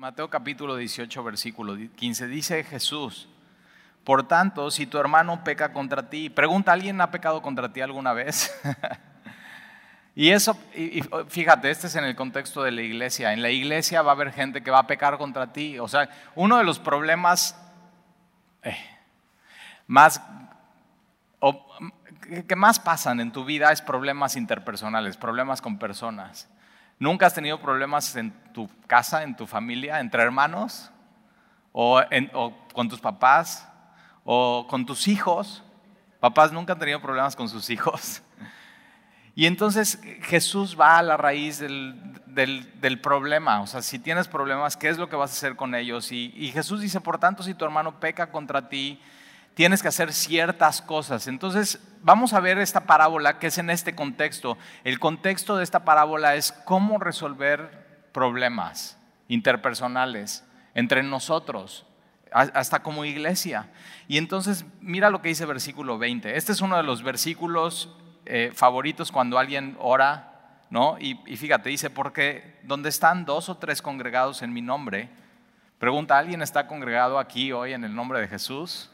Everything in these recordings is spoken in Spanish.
Mateo capítulo 18, versículo 15, dice Jesús, por tanto, si tu hermano peca contra ti, pregunta, ¿alguien ha pecado contra ti alguna vez? y eso, fíjate, este es en el contexto de la iglesia. En la iglesia va a haber gente que va a pecar contra ti. O sea, uno de los problemas eh, más, que más pasan en tu vida es problemas interpersonales, problemas con personas. ¿Nunca has tenido problemas en tu casa, en tu familia, entre hermanos? ¿O, con tus papás? ¿O con tus hijos? Papás nunca han tenido problemas con sus hijos. Y entonces Jesús va a la raíz del, problema. O sea, si tienes problemas, ¿qué es lo que vas a hacer con ellos? Y Jesús dice, por tanto, si tu hermano peca contra ti, tienes que hacer ciertas cosas. Entonces, vamos a ver esta parábola que es en este contexto. El contexto de esta parábola es cómo resolver problemas interpersonales entre nosotros, hasta como iglesia. Y entonces, mira lo que dice versículo 20. Este es uno de los versículos eh, favoritos cuando alguien ora, ¿no? Y, y fíjate, dice, porque donde están dos o tres congregados en mi nombre, pregunta, ¿alguien está congregado aquí hoy en el nombre de Jesús?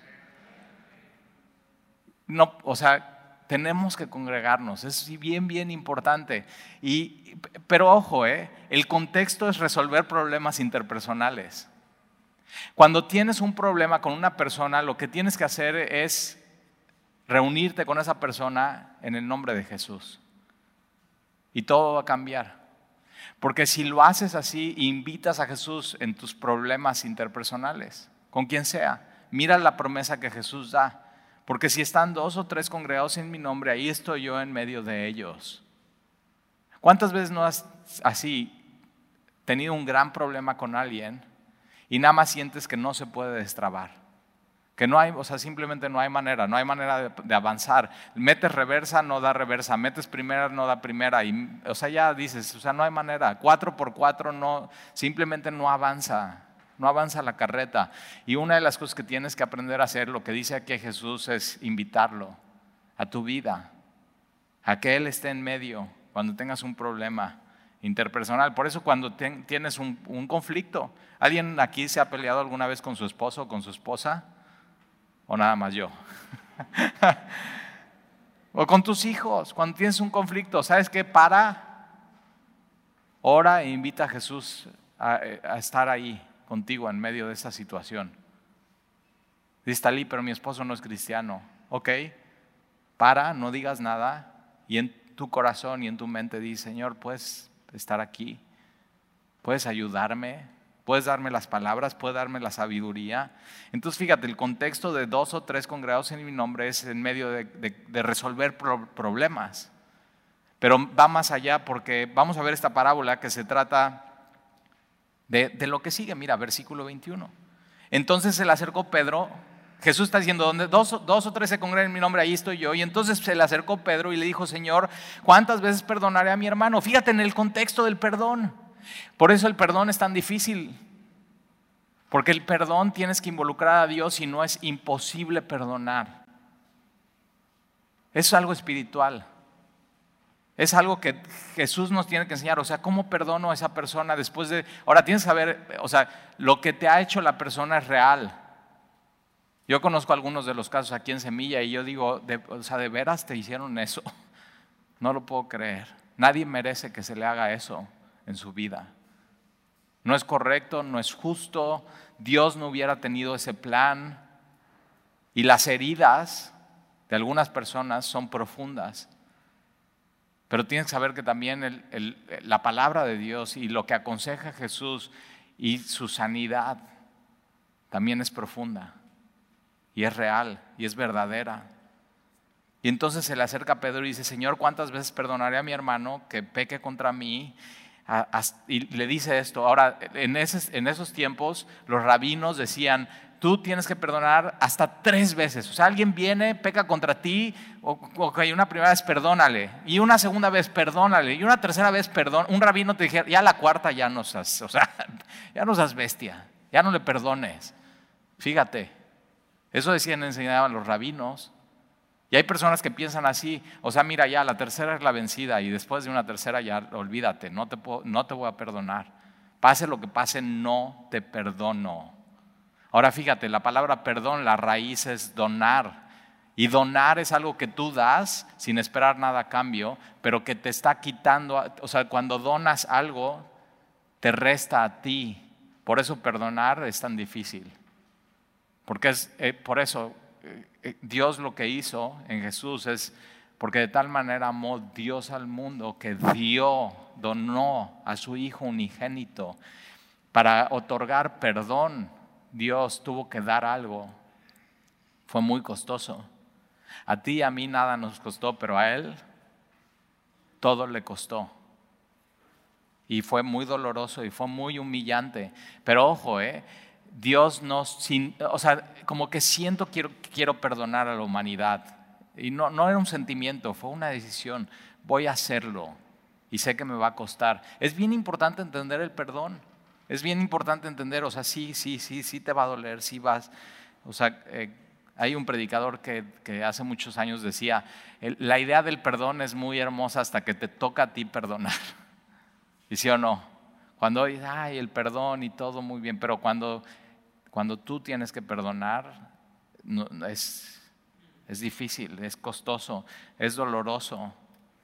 No, o sea, tenemos que congregarnos, es bien, bien importante. Y, pero ojo, ¿eh? el contexto es resolver problemas interpersonales. Cuando tienes un problema con una persona, lo que tienes que hacer es reunirte con esa persona en el nombre de Jesús. Y todo va a cambiar. Porque si lo haces así, invitas a Jesús en tus problemas interpersonales, con quien sea. Mira la promesa que Jesús da. Porque si están dos o tres congregados en mi nombre, ahí estoy yo en medio de ellos. ¿Cuántas veces no has así tenido un gran problema con alguien y nada más sientes que no se puede destrabar? Que no hay, o sea, simplemente no hay manera, no hay manera de, avanzar. Metes reversa, no da reversa. Metes primera, no da primera. Y, o sea, ya dices, o sea, no hay manera. Cuatro por cuatro, no, simplemente no avanza no avanza la carreta. Y una de las cosas que tienes que aprender a hacer, lo que dice aquí Jesús, es invitarlo a tu vida, a que Él esté en medio cuando tengas un problema interpersonal. Por eso cuando tienes un, conflicto, ¿alguien aquí se ha peleado alguna vez con su esposo o con su esposa? ¿O nada más yo? o con tus hijos, cuando tienes un conflicto, ¿sabes qué? Para, ora e invita a Jesús a, a estar ahí contigo en medio de esa situación. Dice Talí, pero mi esposo no es cristiano. Ok, para, no digas nada y en tu corazón y en tu mente di, Señor, puedes estar aquí, puedes ayudarme, puedes darme las palabras, puedes darme la sabiduría. Entonces, fíjate, el contexto de dos o tres congregados en mi nombre es en medio de, resolver problemas. Pero va más allá porque vamos a ver esta parábola que se trata de, lo que sigue. Mira, versículo 21. Entonces se le acercó Pedro. Jesús está diciendo, donde dos, o tres se congregan en mi nombre, ahí estoy yo. Y entonces se le acercó Pedro y le dijo, Señor, ¿cuántas veces perdonaré a mi hermano? Fíjate en el contexto del perdón. Por eso el perdón es tan difícil. Porque el perdón tienes que involucrar a Dios y no es imposible perdonar. Es algo espiritual. Es algo que Jesús nos tiene que enseñar. O sea, ¿cómo perdono a esa persona después de... Ahora tienes que saber, o sea, lo que te ha hecho la persona es real. Yo conozco algunos de los casos aquí en Semilla y yo digo, o sea, ¿de veras te hicieron eso? No lo puedo creer. Nadie merece que se le haga eso en su vida. No es correcto, no es justo. Dios no hubiera tenido ese plan. Y las heridas de algunas personas son profundas. Pero tienes que saber que también la palabra de Dios y lo que aconseja Jesús y su sanidad también es profunda y es real y es verdadera. Y entonces se le acerca a Pedro y dice, Señor, ¿cuántas veces perdonaré a mi hermano que peque contra mí? Y le dice esto. Ahora, en esos, en esos tiempos los rabinos decían, tú tienes que perdonar hasta tres veces. O sea, alguien viene, peca contra ti, o, una primera vez perdónale, y una segunda vez perdónale, y una tercera vez perdón. Un rabino te dijera, ya la cuarta ya no seas, o sea, ya no seas bestia, ya no le perdones. Fíjate, eso decían, enseñaban los rabinos. Y hay personas que piensan así, o sea, mira ya, la tercera es la vencida y después de una tercera ya olvídate, no te, no te voy a perdonar. Pase lo que pase, no te perdono. Ahora fíjate, la palabra perdón, la raíz es donar. Y donar es algo que tú das sin esperar nada a cambio, pero que te está quitando, o sea, cuando donas algo, te resta a ti. Por eso perdonar es tan difícil. Porque es eh, por eso eh, eh, Dios lo que hizo en Jesús es porque de tal manera amó Dios al mundo que dio, donó a su Hijo unigénito para otorgar perdón. Dios tuvo que dar algo. Fue muy costoso. A ti y a mí nada nos costó, pero a Él todo le costó. Y fue muy doloroso y fue muy humillante. Pero ojo, ¿eh? Dios nos, o sea, como que siento quiero, quiero perdonar a la humanidad. Y no, no era un sentimiento, fue una decisión. Voy a hacerlo y sé que me va a costar. Es bien importante entender el perdón. Es bien importante entender, o sea, sí, sí, sí, sí te va a doler, sí vas. O sea, eh, hay un predicador que, hace muchos años decía, la idea del perdón es muy hermosa hasta que te toca a ti perdonar. ¿Y sí o no? Cuando ay, el perdón y todo muy bien, pero cuando, cuando tú tienes que perdonar, es, es difícil, es costoso, es doloroso,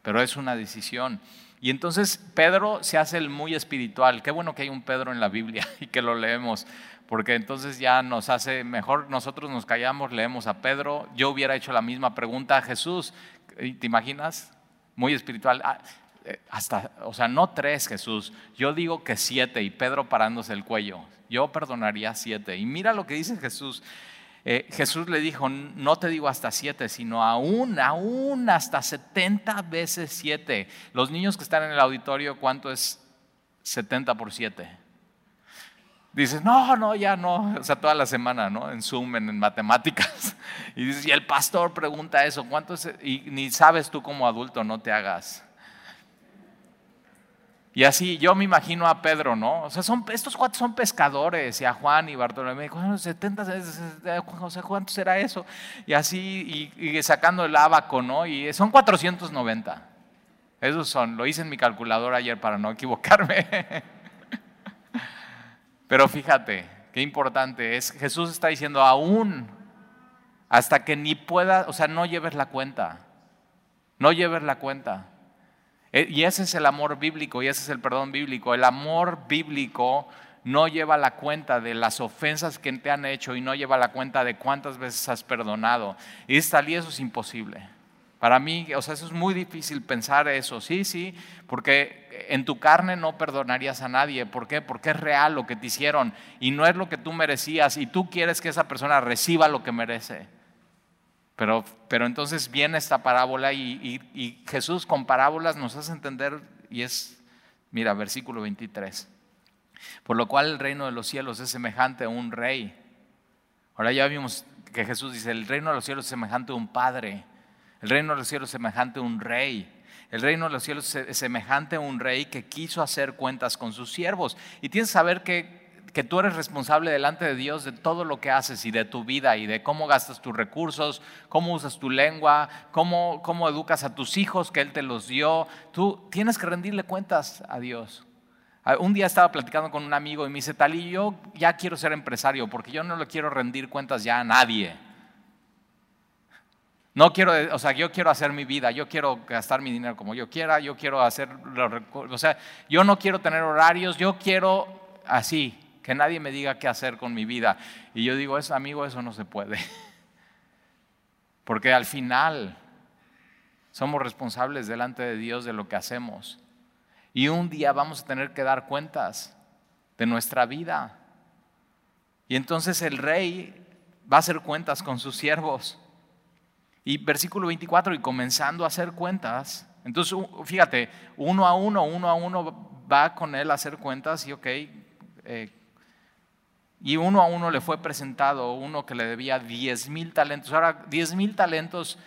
pero es una decisión. Y entonces Pedro se hace el muy espiritual. Qué bueno que hay un Pedro en la Biblia y que lo leemos, porque entonces ya nos hace mejor, nosotros nos callamos, leemos a Pedro. Yo hubiera hecho la misma pregunta a Jesús, ¿te imaginas? Muy espiritual. Ah, eh, hasta, o sea, no tres Jesús, yo digo que siete y Pedro parándose el cuello. Yo perdonaría siete. Y mira lo que dice Jesús. Eh, Jesús le dijo, no te digo hasta siete, sino aún, aún hasta setenta veces siete. Los niños que están en el auditorio, ¿cuánto es setenta por siete? Dices, no, no, ya no, o sea, toda la semana, ¿no? En Zoom, en, matemáticas. Y dices, y el pastor pregunta eso, ¿cuánto es? Y ni sabes tú como adulto, no te hagas. Y así yo me imagino a Pedro, ¿no? O sea, son, estos cuatro son pescadores, y a Juan y Bartolomé, 70, o sea, ¿cuánto será eso? Y así, y, sacando el abaco, ¿no? Y son 490. Esos son, lo hice en mi calculadora ayer para no equivocarme. Pero fíjate, qué importante es, Jesús está diciendo, aún, hasta que ni pueda, o sea, no lleves la cuenta, no lleves la cuenta. Eh, y ese es el amor bíblico y ese es el perdón bíblico. El amor bíblico no lleva la cuenta de las ofensas que te han hecho y no lleva la cuenta de cuántas veces has perdonado. Y tal y eso es imposible. Para mí, o sea, eso es muy difícil pensar eso. Sí, sí, porque en tu carne no perdonarías a nadie. ¿Por qué? Porque es real lo que te hicieron y no es lo que tú merecías y tú quieres que esa persona reciba lo que merece. Pero, pero entonces viene esta parábola y, y, Jesús con parábolas nos hace entender, y es, mira, versículo 23. Por lo cual el reino de los cielos es semejante a un rey. Ahora ya vimos que Jesús dice, el reino de los cielos es semejante a un padre. El reino de los cielos es semejante a un rey. El reino de los cielos es semejante a un rey que quiso hacer cuentas con sus siervos. Y tienes que saber que que tú eres responsable delante de Dios de todo lo que haces y de tu vida y de cómo gastas tus recursos, cómo usas tu lengua, cómo, cómo educas a tus hijos que Él te los dio. Tú tienes que rendirle cuentas a Dios. Ah, un día estaba platicando con un amigo y me dice, Talí, yo ya quiero ser empresario porque yo no le quiero rendir cuentas ya a nadie. No quiero, o sea, yo quiero hacer mi vida, yo quiero gastar mi dinero como yo quiera, yo quiero hacer, o sea, yo no quiero tener horarios, yo quiero así, que nadie me diga qué hacer con mi vida. Y yo digo, es, amigo, eso no se puede. Porque al final somos responsables delante de Dios de lo que hacemos. Y un día vamos a tener que dar cuentas de nuestra vida. Y entonces el rey va a hacer cuentas con sus siervos. Y versículo 24, y comenzando a hacer cuentas, entonces fíjate, uno a uno, uno a uno va con él a hacer cuentas y ok, eh, y uno a uno le fue presentado uno que le debía 10 mil talentos. Ahora, 10 mil talentos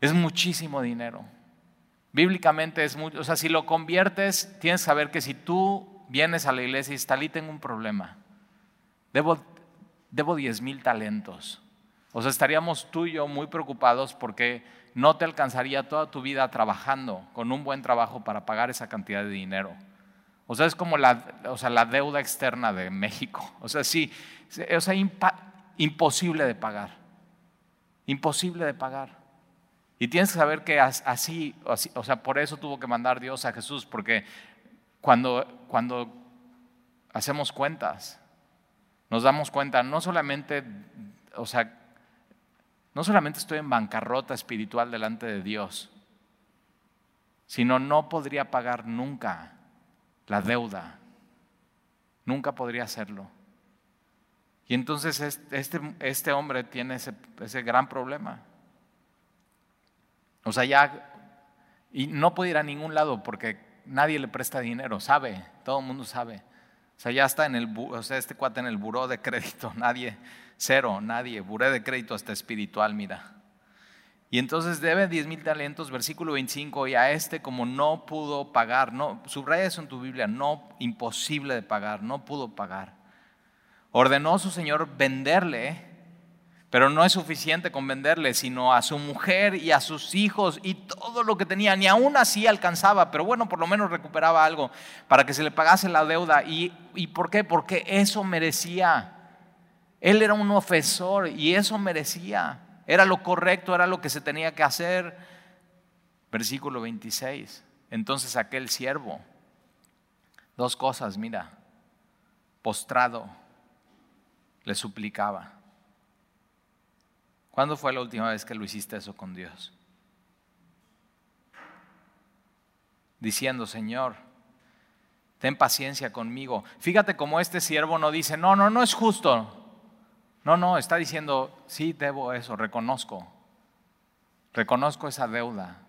es muchísimo dinero. Bíblicamente es mucho. O sea, si lo conviertes, tienes que saber que si tú vienes a la iglesia y dices, Talí, tengo un problema. Debo, debo 10 mil talentos. O sea, estaríamos tú y yo muy preocupados porque no te alcanzaría toda tu vida trabajando con un buen trabajo para pagar esa cantidad de dinero. O sea, es como la, o sea, la deuda externa de México. O sea, sí, o sea, imposible de pagar. Imposible de pagar. Y tienes que saber que así, así, o sea, por eso tuvo que mandar Dios a Jesús, porque cuando, cuando hacemos cuentas, nos damos cuenta, no solamente, o sea, no solamente estoy en bancarrota espiritual delante de Dios, sino no podría pagar nunca la deuda. Nunca podría hacerlo. Y entonces este, este hombre tiene ese, ese gran problema. O sea, ya, y no puede ir a ningún lado porque nadie le presta dinero, sabe, todo el mundo sabe. O sea, ya está en el, o sea, este cuate en el buró de crédito, nadie, cero, nadie, buró de crédito hasta espiritual, mira. Y entonces debe 10 mil talentos, versículo 25, y a este como no pudo pagar, no, subraya eso en tu Biblia, no, imposible de pagar, no pudo pagar. Ordenó su Señor venderle, pero no es suficiente con venderle, sino a su mujer y a sus hijos y todo lo que tenía, ni aún así alcanzaba, pero bueno, por lo menos recuperaba algo para que se le pagase la deuda. ¿Y, y por qué? Porque eso merecía. Él era un ofensor y eso merecía. Era lo correcto, era lo que se tenía que hacer. Versículo 26. Entonces aquel siervo, dos cosas, mira, postrado, le suplicaba. ¿Cuándo fue la última vez que lo hiciste eso con Dios? Diciendo, Señor, ten paciencia conmigo. Fíjate cómo este siervo no dice, no, no, no es justo. No, no, está diciendo, sí, debo eso, reconozco. Reconozco esa deuda.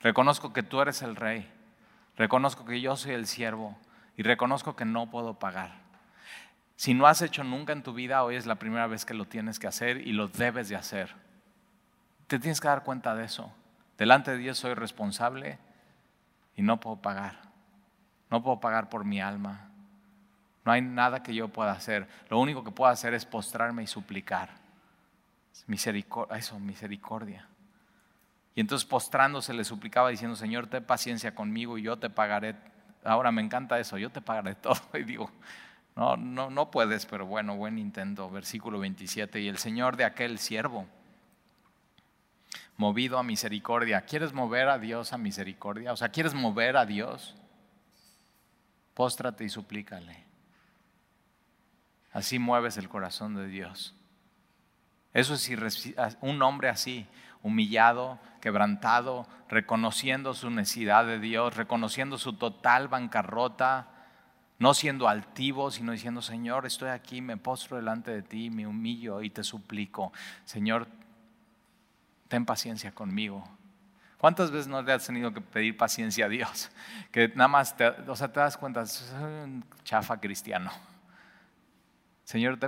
Reconozco que tú eres el rey. Reconozco que yo soy el siervo. Y reconozco que no puedo pagar. Si no has hecho nunca en tu vida, hoy es la primera vez que lo tienes que hacer y lo debes de hacer. Te tienes que dar cuenta de eso. Delante de Dios soy responsable y no puedo pagar. No puedo pagar por mi alma. No hay nada que yo pueda hacer. Lo único que puedo hacer es postrarme y suplicar. Misericordia, eso, misericordia. Y entonces postrándose le suplicaba diciendo, Señor, ten paciencia conmigo y yo te pagaré. Ahora me encanta eso, yo te pagaré todo. Y digo, no, no, no puedes, pero bueno, buen intento. Versículo 27. Y el Señor de aquel siervo, movido a misericordia. ¿Quieres mover a Dios a misericordia? O sea, ¿quieres mover a Dios? Póstrate y suplícale. Así mueves el corazón de Dios. Eso es un hombre así, humillado, quebrantado, reconociendo su necesidad de Dios, reconociendo su total bancarrota, no siendo altivo, sino diciendo, Señor, estoy aquí, me postro delante de ti, me humillo y te suplico, Señor, ten paciencia conmigo. ¿Cuántas veces no le has tenido que pedir paciencia a Dios? Que nada más, te, o sea, te das cuenta, soy un chafa cristiano. Señor,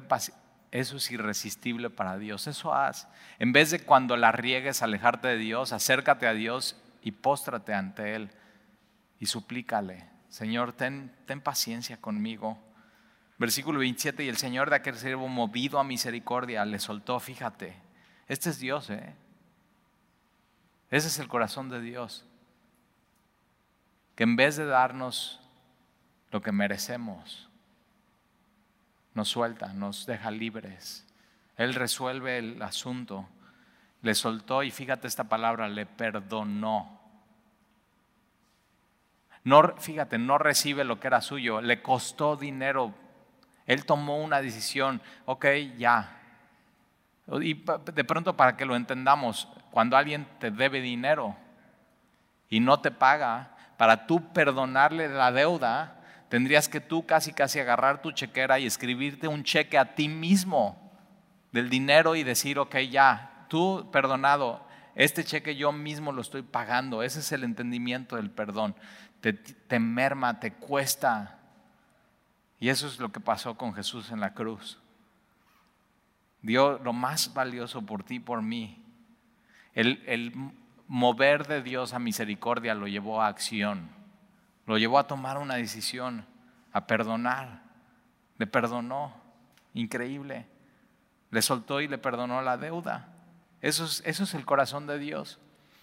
eso es irresistible para Dios. Eso haz. En vez de cuando la riegues alejarte de Dios, acércate a Dios y póstrate ante Él y suplícale. Señor, ten, ten paciencia conmigo. Versículo 27, y el Señor de aquel siervo movido a misericordia le soltó, fíjate, este es Dios, ¿eh? Ese es el corazón de Dios. Que en vez de darnos lo que merecemos, nos suelta, nos deja libres. Él resuelve el asunto. Le soltó y fíjate esta palabra, le perdonó. No, fíjate, no recibe lo que era suyo, le costó dinero. Él tomó una decisión, ok, ya. Y de pronto para que lo entendamos, cuando alguien te debe dinero y no te paga, para tú perdonarle la deuda, tendrías que tú casi casi agarrar tu chequera y escribirte un cheque a ti mismo del dinero y decir, ok, ya, tú perdonado, este cheque yo mismo lo estoy pagando. Ese es el entendimiento del perdón. Te, te merma, te cuesta. Y eso es lo que pasó con Jesús en la cruz. Dio lo más valioso por ti, por mí. El, el mover de Dios a misericordia lo llevó a acción. Lo llevó a tomar una decisión, a perdonar. Le perdonó. Increíble. Le soltó y le perdonó la deuda. Eso es, eso es el corazón de Dios.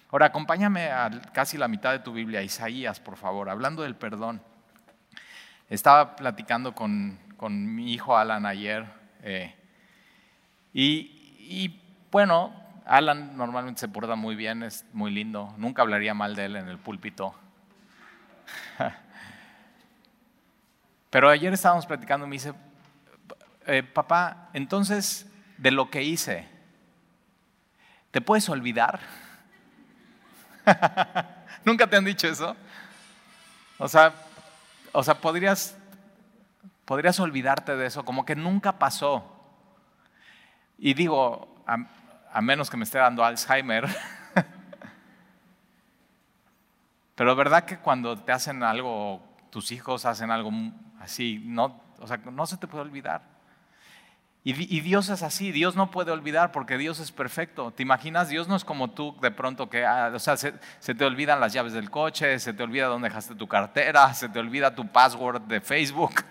Ahora, acompáñame a casi la mitad de tu Biblia, Isaías, por favor, hablando del perdón. Estaba platicando con, mi hijo Alan ayer eh, y, bueno, Alan normalmente se porta muy bien, es muy lindo, nunca hablaría mal de él en el púlpito. Pero ayer estábamos platicando y me dice, eh, papá, entonces de lo que hice, ¿te puedes olvidar? ¿Nunca te han dicho eso? O sea, o sea, podrías, podrías olvidarte de eso, como que nunca pasó. Y digo, a, menos que me esté dando Alzheimer, pero verdad que cuando te hacen algo, tus hijos hacen algo así, no, o sea, no se te puede olvidar. Y, Dios es así, Dios no puede olvidar porque Dios es perfecto. ¿Te imaginas? Dios no es como tú de pronto que, ah, o sea, se, te olvidan las llaves del coche, se te olvida dónde dejaste tu cartera, se te olvida tu password de Facebook.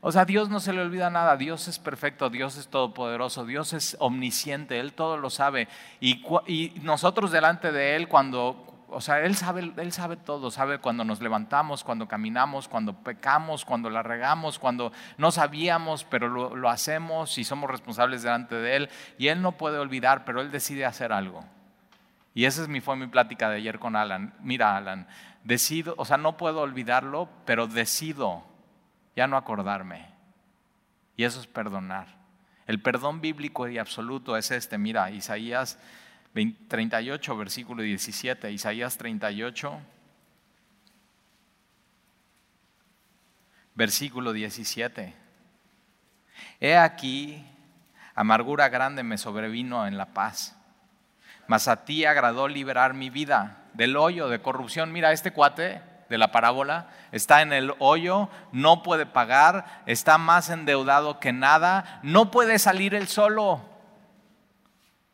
O sea, Dios no se le olvida nada, Dios es perfecto, Dios es todopoderoso, Dios es omnisciente, Él todo lo sabe. Y, y nosotros delante de Él, cuando, o sea, él sabe, él sabe todo, sabe cuando nos levantamos, cuando caminamos, cuando pecamos, cuando la regamos, cuando no sabíamos, pero lo, hacemos y somos responsables delante de Él. Y Él no puede olvidar, pero Él decide hacer algo. Y esa es mi, fue mi plática de ayer con Alan. Mira, Alan, decido, o sea, no puedo olvidarlo, pero decido ya no acordarme. Y eso es perdonar. El perdón bíblico y absoluto es este. Mira, Isaías 38, versículo 17, Isaías 38, versículo 17. He aquí, amargura grande me sobrevino en la paz, mas a ti agradó liberar mi vida del hoyo de corrupción. Mira, este cuate de la parábola está en el hoyo, no puede pagar, está más endeudado que nada, no puede salir él solo.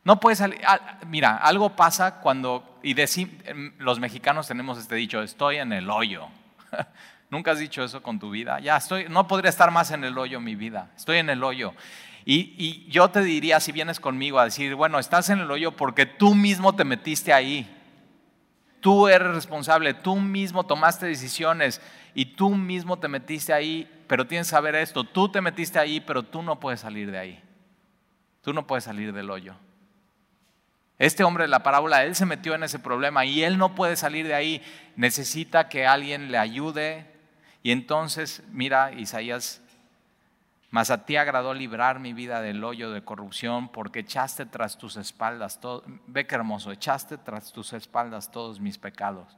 No puede salir. Mira, algo pasa cuando, y em, los mexicanos tenemos este dicho, estoy en el hoyo. ¿Nunca has dicho eso con tu vida? Ya estoy, no podría estar más en el hoyo mi vida, estoy en el hoyo. Y, y yo te diría, si vienes conmigo a decir, bueno, estás en el hoyo porque tú mismo te metiste ahí. Tú eres responsable, tú mismo tomaste decisiones y tú mismo te metiste ahí, pero tienes que saber esto, tú te metiste ahí, pero tú no puedes salir de ahí. Tú no puedes salir del hoyo. Este hombre de la parábola, él se metió en ese problema y él no puede salir de ahí. Necesita que alguien le ayude. Y entonces, mira, Isaías, mas a ti agradó librar mi vida del hoyo de corrupción porque echaste tras tus espaldas, todo, ve qué hermoso, echaste tras tus espaldas todos mis pecados.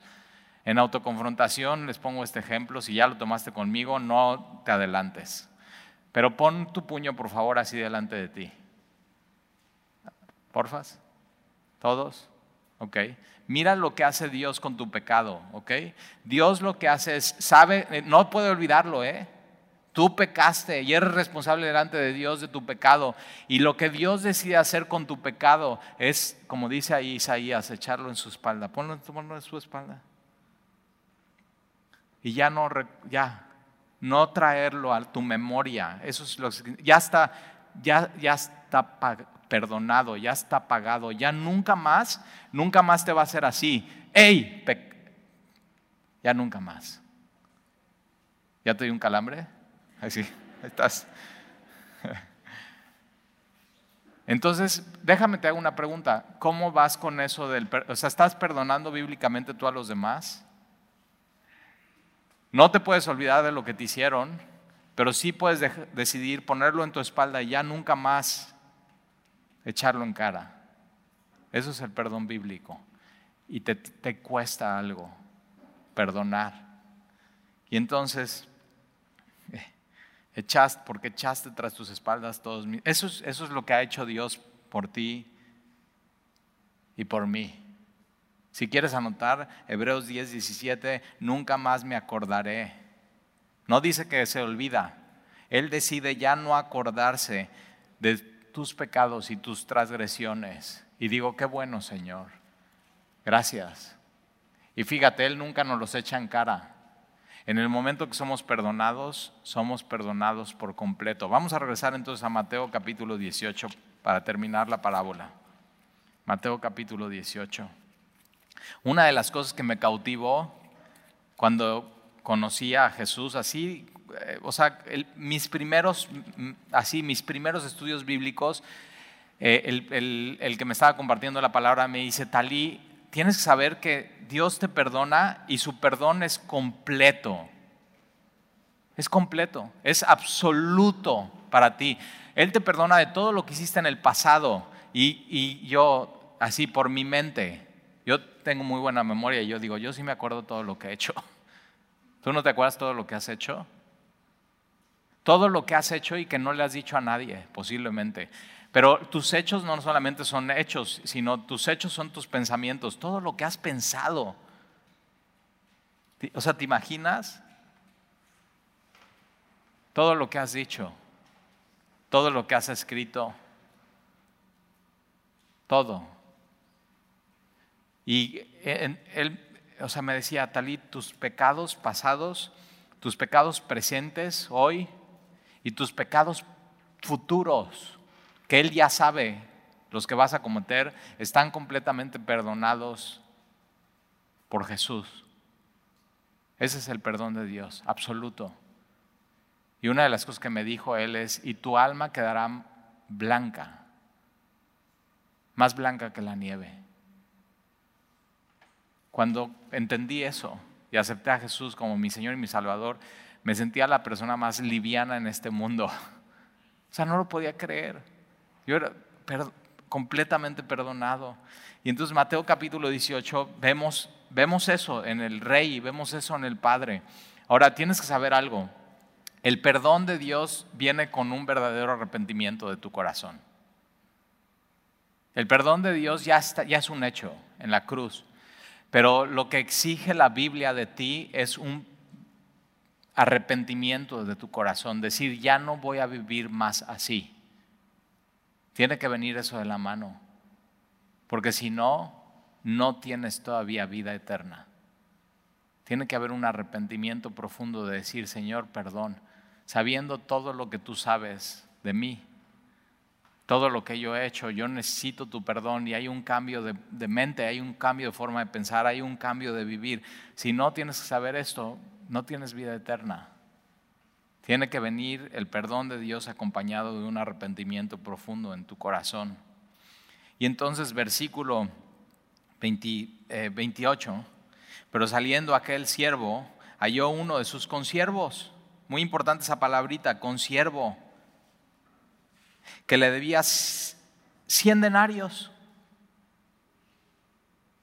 En autoconfrontación les pongo este ejemplo, si ya lo tomaste conmigo, no te adelantes. Pero pon tu puño, por favor, así delante de ti. Porfas. ¿Todos? ¿Ok? Mira lo que hace Dios con tu pecado, ¿ok? Dios lo que hace es, sabe, eh, no puede olvidarlo, ¿eh? Tú pecaste y eres responsable delante de Dios de tu pecado. Y lo que Dios decide hacer con tu pecado es, como dice ahí Isaías, echarlo en su espalda. Ponlo, en su espalda. Y ya no, ya, no traerlo a tu memoria. Eso es lo que ya está, ya, ya está perdonado, ya está pagado, ya nunca más, nunca más te va a ser así. ¡Ey! Ya nunca más. ¿Ya te di un calambre? Así, estás. Entonces, déjame te hago una pregunta. ¿Cómo vas con eso del... O sea, ¿estás perdonando bíblicamente tú a los demás? No te puedes olvidar de lo que te hicieron, pero sí puedes decidir ponerlo en tu espalda y ya nunca más echarlo en cara. Eso es el perdón bíblico. Y te, cuesta algo perdonar. Y entonces, eh, echaste, porque echaste tras tus espaldas todos mis... Eso es, eso es lo que ha hecho Dios por ti y por mí. Si quieres anotar, Hebreos 10, 17, nunca más me acordaré. No dice que se olvida. Él decide ya no acordarse de tus pecados y tus transgresiones. Y digo, qué bueno, Señor. Gracias. Y fíjate, Él nunca nos los echa en cara. En el momento que somos perdonados, somos perdonados por completo. Vamos a regresar entonces a Mateo capítulo 18 para terminar la parábola. Mateo capítulo 18. Una de las cosas que me cautivó cuando conocí a Jesús así, eh, o sea, mis primeros, así, mis primeros estudios bíblicos, eh, el, el, que me estaba compartiendo la palabra me dice, Talí, tienes que saber que Dios te perdona y su perdón es completo. Es completo, es absoluto para ti. Él te perdona de todo lo que hiciste en el pasado. Y, y yo, así por mi mente, yo tengo muy buena memoria y yo digo, yo sí me acuerdo todo lo que he hecho. ¿Tú no te acuerdas todo lo que has hecho? Todo lo que has hecho y que no le has dicho a nadie, posiblemente. Pero tus hechos no solamente son hechos, sino tus hechos son tus pensamientos, todo lo que has pensado. O sea, ¿te imaginas? Todo lo que has dicho, todo lo que has escrito, todo. Y él, o sea, me decía, Talí, tus pecados pasados, tus pecados presentes hoy y tus pecados futuros, que Él ya sabe los que vas a cometer, están completamente perdonados por Jesús. Ese es el perdón de Dios, absoluto. Y una de las cosas que me dijo Él es, y tu alma quedará blanca, más blanca que la nieve. Cuando entendí eso y acepté a Jesús como mi Señor y mi Salvador, me sentía la persona más liviana en este mundo. O sea, no lo podía creer. Yo era completamente perdonado. Y entonces Mateo capítulo 18 vemos, vemos eso en el rey vemos eso en el Padre. Ahora tienes que saber algo. El perdón de Dios viene con un verdadero arrepentimiento de tu corazón. El perdón de Dios ya, está, ya es un hecho en la cruz. Pero lo que exige la Biblia de ti es un arrepentimiento de tu corazón, decir, ya no voy a vivir más así. Tiene que venir eso de la mano, porque si no, no tienes todavía vida eterna. Tiene que haber un arrepentimiento profundo de decir, Señor, perdón, sabiendo todo lo que tú sabes de mí, todo lo que yo he hecho, yo necesito tu perdón y hay un cambio de, mente, hay un cambio de forma de pensar, hay un cambio de vivir. Si no tienes que saber esto, no tienes vida eterna. Tiene que venir el perdón de Dios acompañado de un arrepentimiento profundo en tu corazón. Y entonces versículo 28, eh, pero saliendo aquel siervo, halló uno de sus consiervos, muy importante esa palabrita, consiervo que le debías 100 denarios.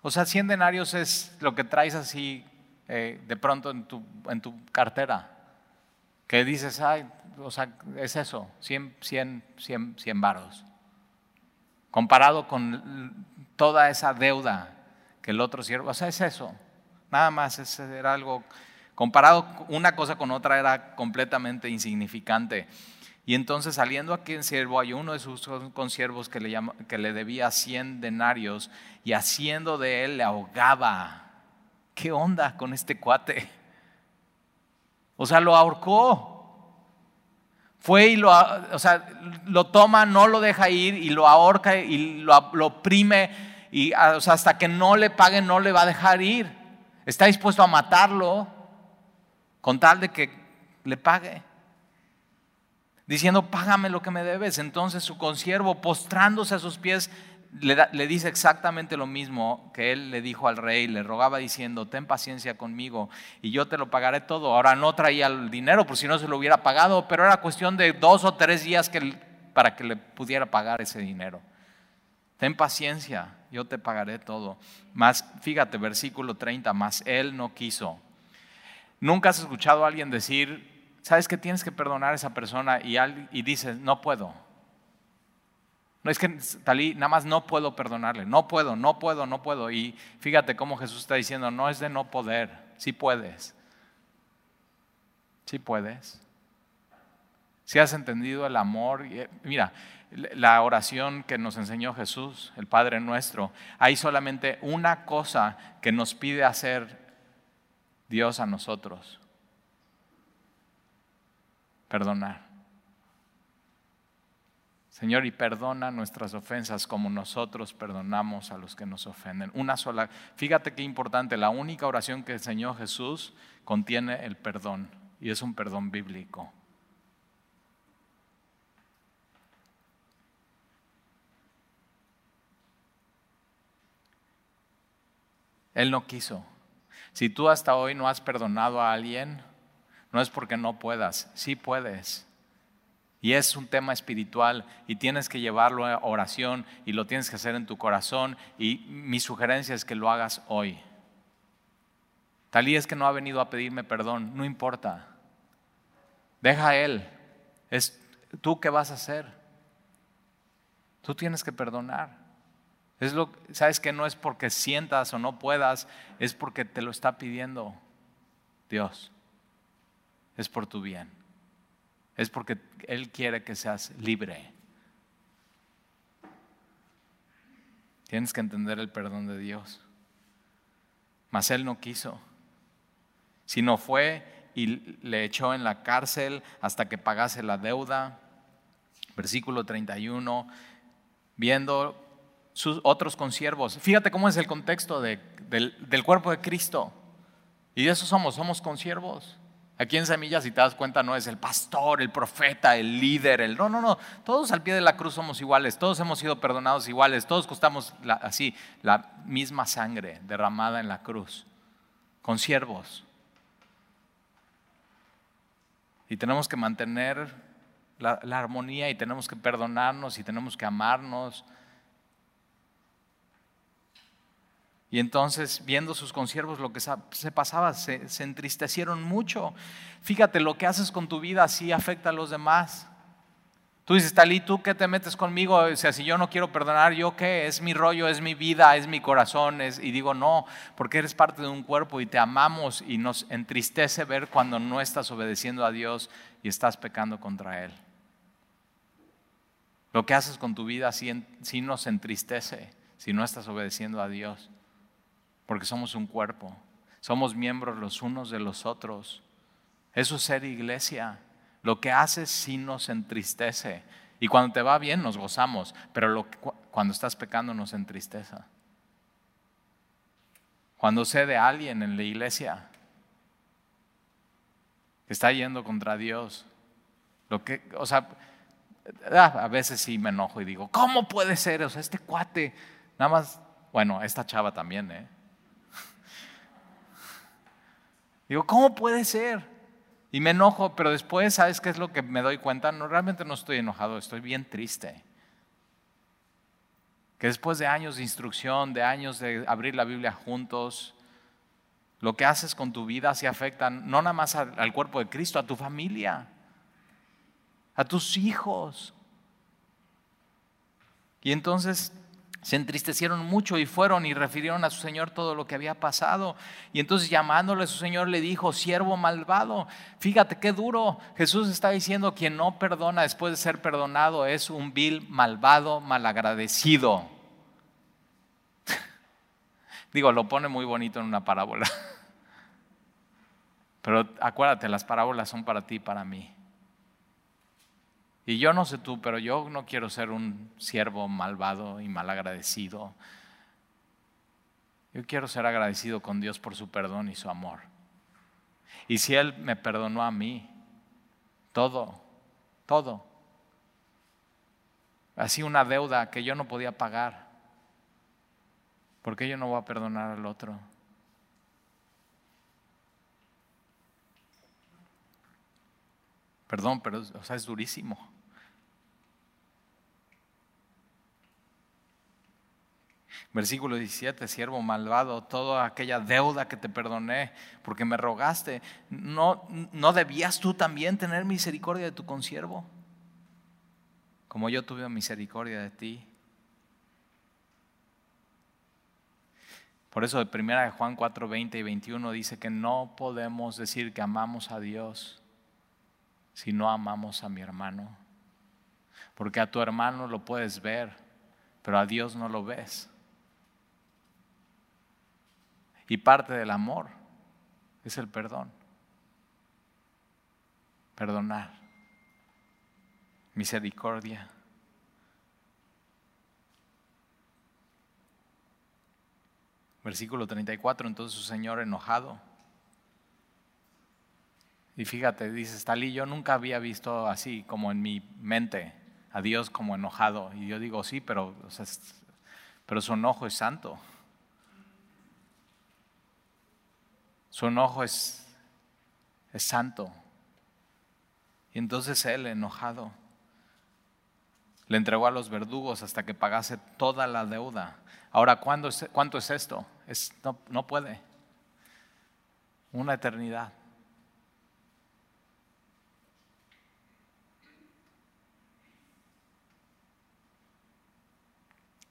O sea, 100 denarios es lo que traes así eh, de pronto en tu, en tu cartera. Que dices, ay, o sea, es eso, 100, 100, 100, 100 varos. Comparado con toda esa deuda que el otro siervo, o sea, es eso. Nada más, era algo, comparado una cosa con otra era completamente insignificante. Y entonces saliendo aquí en siervo hay uno de sus consiervos que le, llama, que le debía 100 denarios y haciendo de él le ahogaba. ¿Qué onda con este cuate? O sea, lo ahorcó. Fue y lo, o sea, lo toma, no lo deja ir y lo ahorca y lo, oprime y hasta que no le pague no le va a dejar ir. Está dispuesto a matarlo con tal de que le pague diciendo, págame lo que me debes. Entonces su consiervo, postrándose a sus pies, le, dice exactamente lo mismo que él le dijo al rey, le rogaba diciendo, ten paciencia conmigo y yo te lo pagaré todo. Ahora no traía el dinero, por si no se lo hubiera pagado, pero era cuestión de dos o tres días que, para que le pudiera pagar ese dinero. Ten paciencia, yo te pagaré todo. Más, fíjate, versículo 30, más él no quiso. ¿Nunca has escuchado a alguien decir, sabes que tienes que perdonar a esa persona y, y dices, no puedo. No es que Talí, nada más no puedo perdonarle, no puedo, no puedo, no puedo. Y fíjate cómo Jesús está diciendo, no es de no poder, sí puedes. Sí puedes. Si has entendido el amor, eh, mira, la oración que nos enseñó Jesús, el Padre nuestro, hay solamente una cosa que nos pide hacer Dios a nosotros perdonar. Señor, y perdona nuestras ofensas como nosotros perdonamos a los que nos ofenden. Una sola, fíjate qué importante, la única oración que enseñó Jesús contiene el perdón. y es un perdón bíblico. Él no quiso. Si tú hasta hoy no has perdonado a alguien, no es porque no puedas, sí puedes. Y es un tema espiritual y tienes que llevarlo a oración y lo tienes que hacer en tu corazón. Y mi sugerencia es que lo hagas hoy. Talí es que no ha venido a pedirme perdón, no importa. Deja a él. Es tú qué vas a hacer. Tú tienes que perdonar. Es lo, sabes que no es porque sientas o no puedas, es porque te lo está pidiendo Dios. Es por tu bien. Es porque Él quiere que seas libre. Tienes que entender el perdón de Dios. Mas Él no quiso. Sino fue y le echó en la cárcel hasta que pagase la deuda. Versículo 31, viendo sus otros consiervos. Fíjate cómo es el contexto del, del, cuerpo de Cristo. Y de eso somos, somos consiervos. Aquí en Semillas, si te das cuenta, no es el pastor, el profeta, el líder, el... No, no, no. Todos al pie de la cruz somos iguales, todos hemos sido perdonados iguales, todos costamos así la misma sangre derramada en la cruz. Consiervos. Y tenemos que mantener la armonía y tenemos que perdonarnos y tenemos que amarnos Y entonces, viendo sus consiervos lo que se pasaba, se, entristecieron mucho. Fíjate, lo que haces con tu vida así afecta a los demás. Tú dices, Talí, ¿tú qué te metes conmigo? O sea, si yo no quiero perdonar, ¿yo qué? Es mi rollo, es mi vida, es mi corazón. y digo, no, porque eres parte de un cuerpo y te amamos y nos entristece ver cuando no estás obedeciendo a Dios y estás pecando contra Él. Lo que haces con tu vida sí nos entristece si no estás obedeciendo a Dios porque somos un cuerpo, somos miembros los unos de los otros. Eso es ser iglesia. Lo que haces sí nos entristece. Y cuando te va bien nos gozamos, pero lo cuando estás pecando nos entristece. Cuando sé de alguien en la iglesia que está yendo contra Dios, lo que, o sea, ah, a veces sí me enojo y digo, ¿cómo puede ser? O sea, este cuate, nada más, bueno, esta chava también, ¿eh? Digo, ¿cómo puede ser? Y me enojo, pero después, ¿sabes qué es lo que me doy cuenta? No, realmente no estoy enojado, estoy bien triste. Que después de años de instrucción, de años de abrir la Biblia juntos, lo que haces con tu vida se afecta no nada más al cuerpo de Cristo, a tu familia, a tus hijos. Y entonces se entristecieron mucho y fueron y refirieron a su Señor todo lo que había pasado. Y entonces llamándole a su Señor le dijo, siervo malvado, fíjate qué duro. Jesús está diciendo, quien no perdona después de ser perdonado es un vil malvado, malagradecido. Digo, lo pone muy bonito en una parábola. Pero acuérdate, las parábolas son para ti y para mí. Y yo no sé tú, pero yo no quiero ser un siervo malvado y malagradecido. Yo quiero ser agradecido con Dios por su perdón y su amor. Y si Él me perdonó a mí, todo, todo, así una deuda que yo no podía pagar, ¿por qué yo no voy a perdonar al otro? Perdón, pero o sea, es durísimo. Versículo 17, siervo malvado, toda aquella deuda que te perdoné porque me rogaste, ¿no, ¿no debías tú también tener misericordia de tu consiervo? Como yo tuve misericordia de ti. Por eso de primera de Juan 4, 20 y 21 dice que no podemos decir que amamos a Dios si no amamos a mi hermano. Porque a tu hermano lo puedes ver, pero a Dios no lo ves. Y parte del amor es el perdón. Perdonar. Misericordia. Versículo 34, entonces su Señor enojado Y fíjate, dice Stalin, yo nunca había visto así como en mi mente a Dios como enojado. Y yo digo, sí, pero, pero su enojo es santo. Su enojo es, es santo. Y entonces él, enojado, le entregó a los verdugos hasta que pagase toda la deuda. Ahora, ¿cuánto es esto? Es, no, no puede. Una eternidad.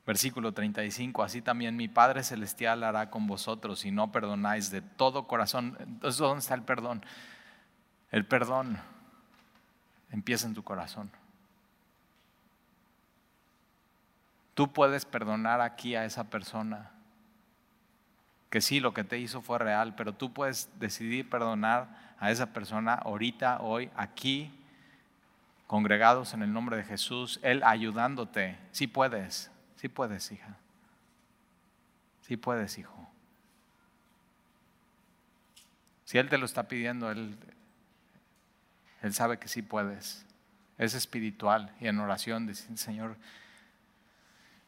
Versículo 35, así también mi Padre Celestial hará con vosotros si no perdonáis de todo corazón. ¿dónde está el perdón? El perdón empieza en tu corazón. Tú puedes perdonar aquí a esa persona, que sí, lo que te hizo fue real, pero tú puedes decidir perdonar a esa persona ahorita, hoy, aquí, congregados en el nombre de Jesús, Él ayudándote. Sí puedes, sí puedes, hija. Sí puedes, hijo. Si Él te lo está pidiendo, Él, él sabe que sí puedes. Es espiritual y en oración decir, Señor,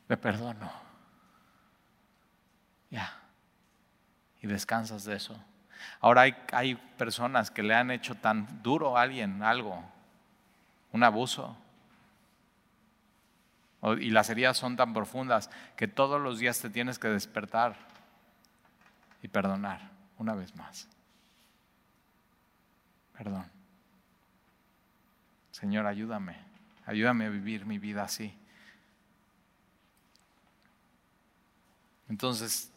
me perdono. Ya. Y descansas de eso. Ahora hay, hay, personas que le han hecho tan duro a alguien algo, un abuso. Y las heridas son tan profundas que todos los días te tienes que despertar y perdonar una vez más. Perdón. Señor, ayúdame, ayúdame a vivir mi vida así. Entonces,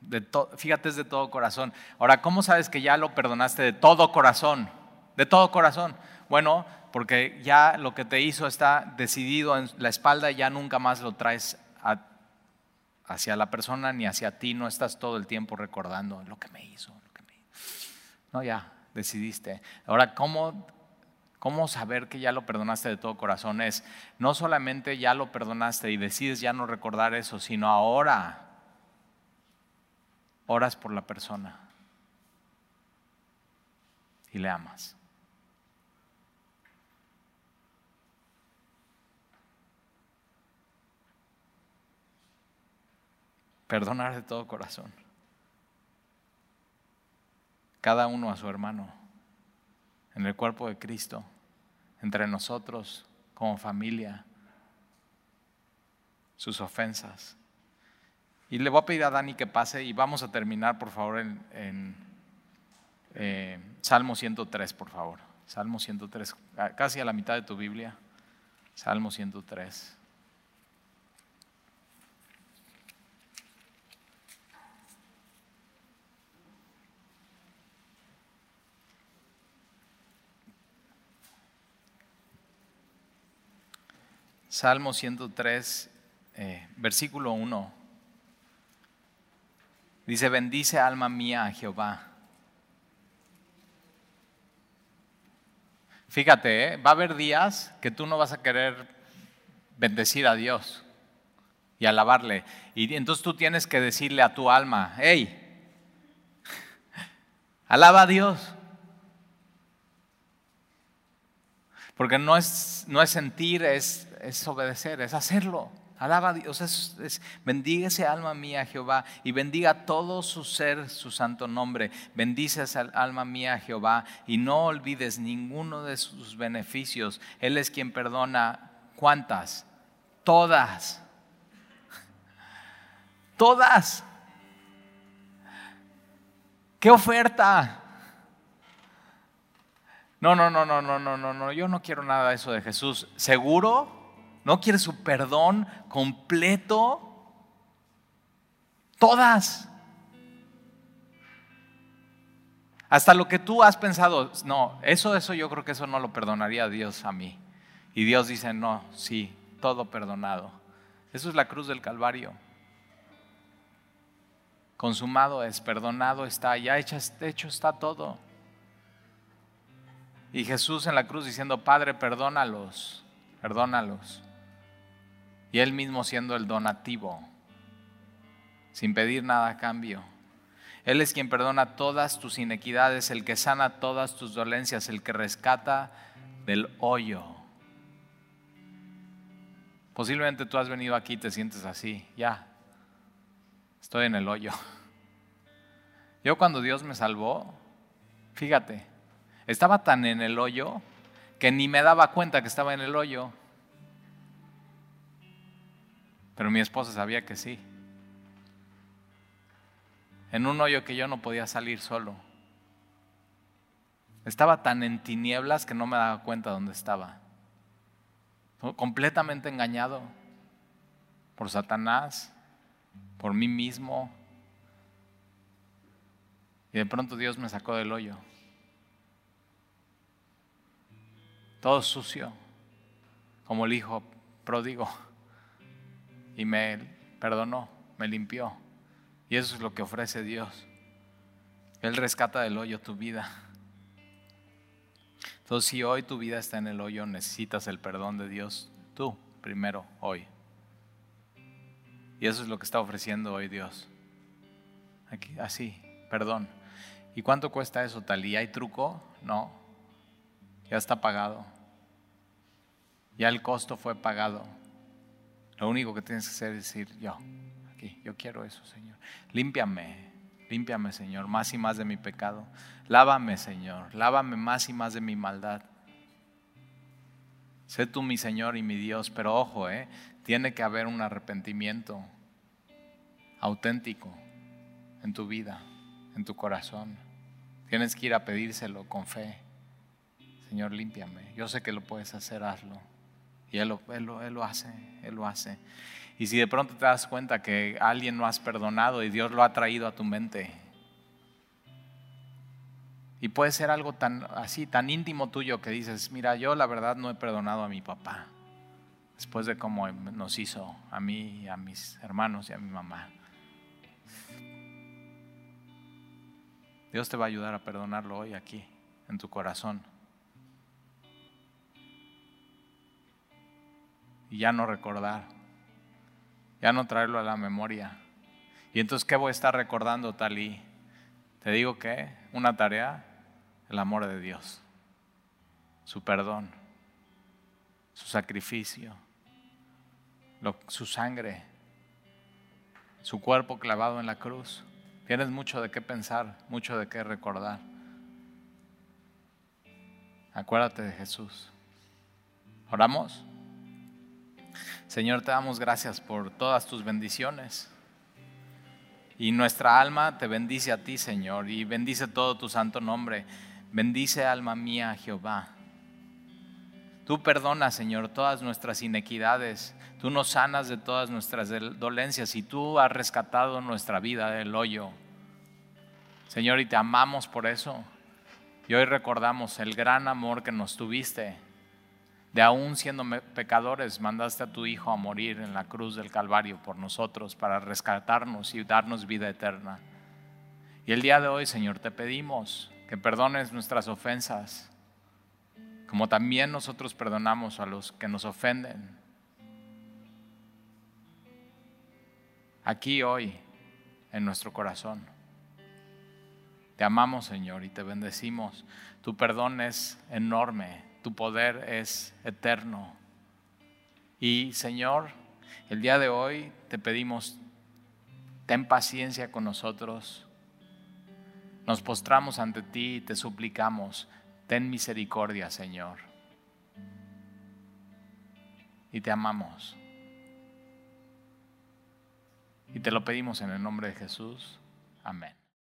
de fíjate es de todo corazón. Ahora, ¿cómo sabes que ya lo perdonaste de todo corazón? De todo corazón. Bueno, porque ya lo que te hizo está decidido en la espalda y ya nunca más lo traes hacia la persona ni hacia ti. No estás todo el tiempo recordando lo que me hizo. Lo que me. No, ya, decidiste. Ahora, ¿cómo ¿Cómo saber que ya lo perdonaste de todo corazón? Es no solamente ya lo perdonaste y decides ya no recordar eso, sino ahora oras por la persona y le amas. Perdonar de todo corazón. Cada uno a su hermano en el cuerpo de Cristo, entre nosotros como familia, sus ofensas. Y le voy a pedir a Dani que pase y vamos a terminar, por favor, en, eh, Salmo 103, por favor. Salmo 103, casi a la mitad de tu Biblia. Salmo 103. Salmo 103, eh, versículo 1. Dice, bendice alma mía a Jehová. Fíjate, ¿eh? va a haber días que tú no vas a querer bendecir a Dios y alabarle. Y entonces tú tienes que decirle a tu alma, hey, alaba a Dios. Porque no es, no es sentir, es, es obedecer, es hacerlo. Alaba a Dios, es, bendiga ese alma mía Jehová y bendiga todo su ser, su santo nombre. Bendice esa alma mía Jehová y no olvides ninguno de sus beneficios. Él es quien perdona cuántas, todas, todas. ¿Qué oferta? No, no, no, no, no, no, no, no, yo no quiero nada de eso de Jesús. ¿Seguro? ¿No quiere su perdón completo? Todas. Hasta lo que tú has pensado, no, eso, eso yo creo que eso no lo perdonaría Dios a mí. Y Dios dice, no, sí, todo perdonado. Eso es la cruz del Calvario. Consumado es, perdonado está, ya hecho, hecho está todo. Y Jesús en la cruz diciendo, Padre, perdónalos, perdónalos. Y él mismo siendo el donativo, sin pedir nada a cambio. Él es quien perdona todas tus inequidades, el que sana todas tus dolencias, el que rescata del hoyo. Posiblemente tú has venido aquí y te sientes así, ya, estoy en el hoyo. Yo cuando Dios me salvó, fíjate, estaba tan en el hoyo que ni me daba cuenta que estaba en el hoyo. Pero mi esposa sabía que sí en un hoyo que yo no podía salir solo. Estaba tan en tinieblas que no me daba cuenta dónde estaba. Completamente engañado por Satanás, por mí mismo. Y de pronto Dios me sacó del hoyo. Todo sucio, como el hijo pródigo. Y me perdonó, me limpió. Y eso es lo que ofrece Dios. Él rescata del hoyo tu vida. Entonces, si hoy tu vida está en el hoyo, necesitas el perdón de Dios. Tú, primero, hoy. Y eso es lo que está ofreciendo hoy Dios. Aquí, así, perdón. ¿Y cuánto cuesta eso, tal? ¿Y hay truco? No. Ya está pagado. Ya el costo fue pagado. Lo único que tienes que hacer es decir, yo, aquí, yo quiero eso, Señor. Límpiame, límpiame, Señor, más y más de mi pecado. Lávame, Señor, lávame más y más de mi maldad. Sé tú mi Señor y mi Dios, pero ojo, eh, tiene que haber un arrepentimiento auténtico en tu vida, en tu corazón. Tienes que ir a pedírselo con fe. Señor, límpiame. Yo sé que lo puedes hacer, hazlo. Y Él lo hace, Él lo hace. Y si de pronto te das cuenta que alguien no has perdonado y Dios lo ha traído a tu mente, y puede ser algo tan así, tan íntimo tuyo que dices, mira, yo la verdad no he perdonado a mi papá, después de cómo nos hizo a mí y a mis hermanos y a mi mamá. Dios te va a ayudar a perdonarlo hoy aquí, en tu corazón. Y ya no recordar ya no traerlo a la memoria. Y entonces, ¿qué voy a estar recordando, Talí? Te digo que una tarea, el amor de Dios, su perdón, su sacrificio, su sangre, su cuerpo clavado en la cruz. Tienes mucho de qué pensar, mucho de qué recordar. Acuérdate de Jesús. ¿Oramos? Señor, te damos gracias por todas tus bendiciones. Y nuestra alma te bendice a ti, Señor, y bendice todo tu santo nombre. Bendice alma mía, Jehová. Tú perdonas, Señor, todas nuestras inequidades. Tú nos sanas de todas nuestras dolencias y tú has rescatado nuestra vida del hoyo. Señor, y te amamos por eso. Y hoy recordamos el gran amor que nos tuviste de aún siendo pecadores, mandaste a tu Hijo a morir en la cruz del Calvario por nosotros para rescatarnos y darnos vida eterna. Y el día de hoy, Señor, te pedimos que perdones nuestras ofensas, como también nosotros perdonamos a los que nos ofenden. Aquí hoy, en nuestro corazón. Te amamos, Señor, y te bendecimos. Tu perdón es enorme tu poder es eterno. Y Señor, el día de hoy te pedimos, ten paciencia con nosotros. Nos postramos ante ti y te suplicamos, ten misericordia, Señor. Y te amamos. Y te lo pedimos en el nombre de Jesús. Amén.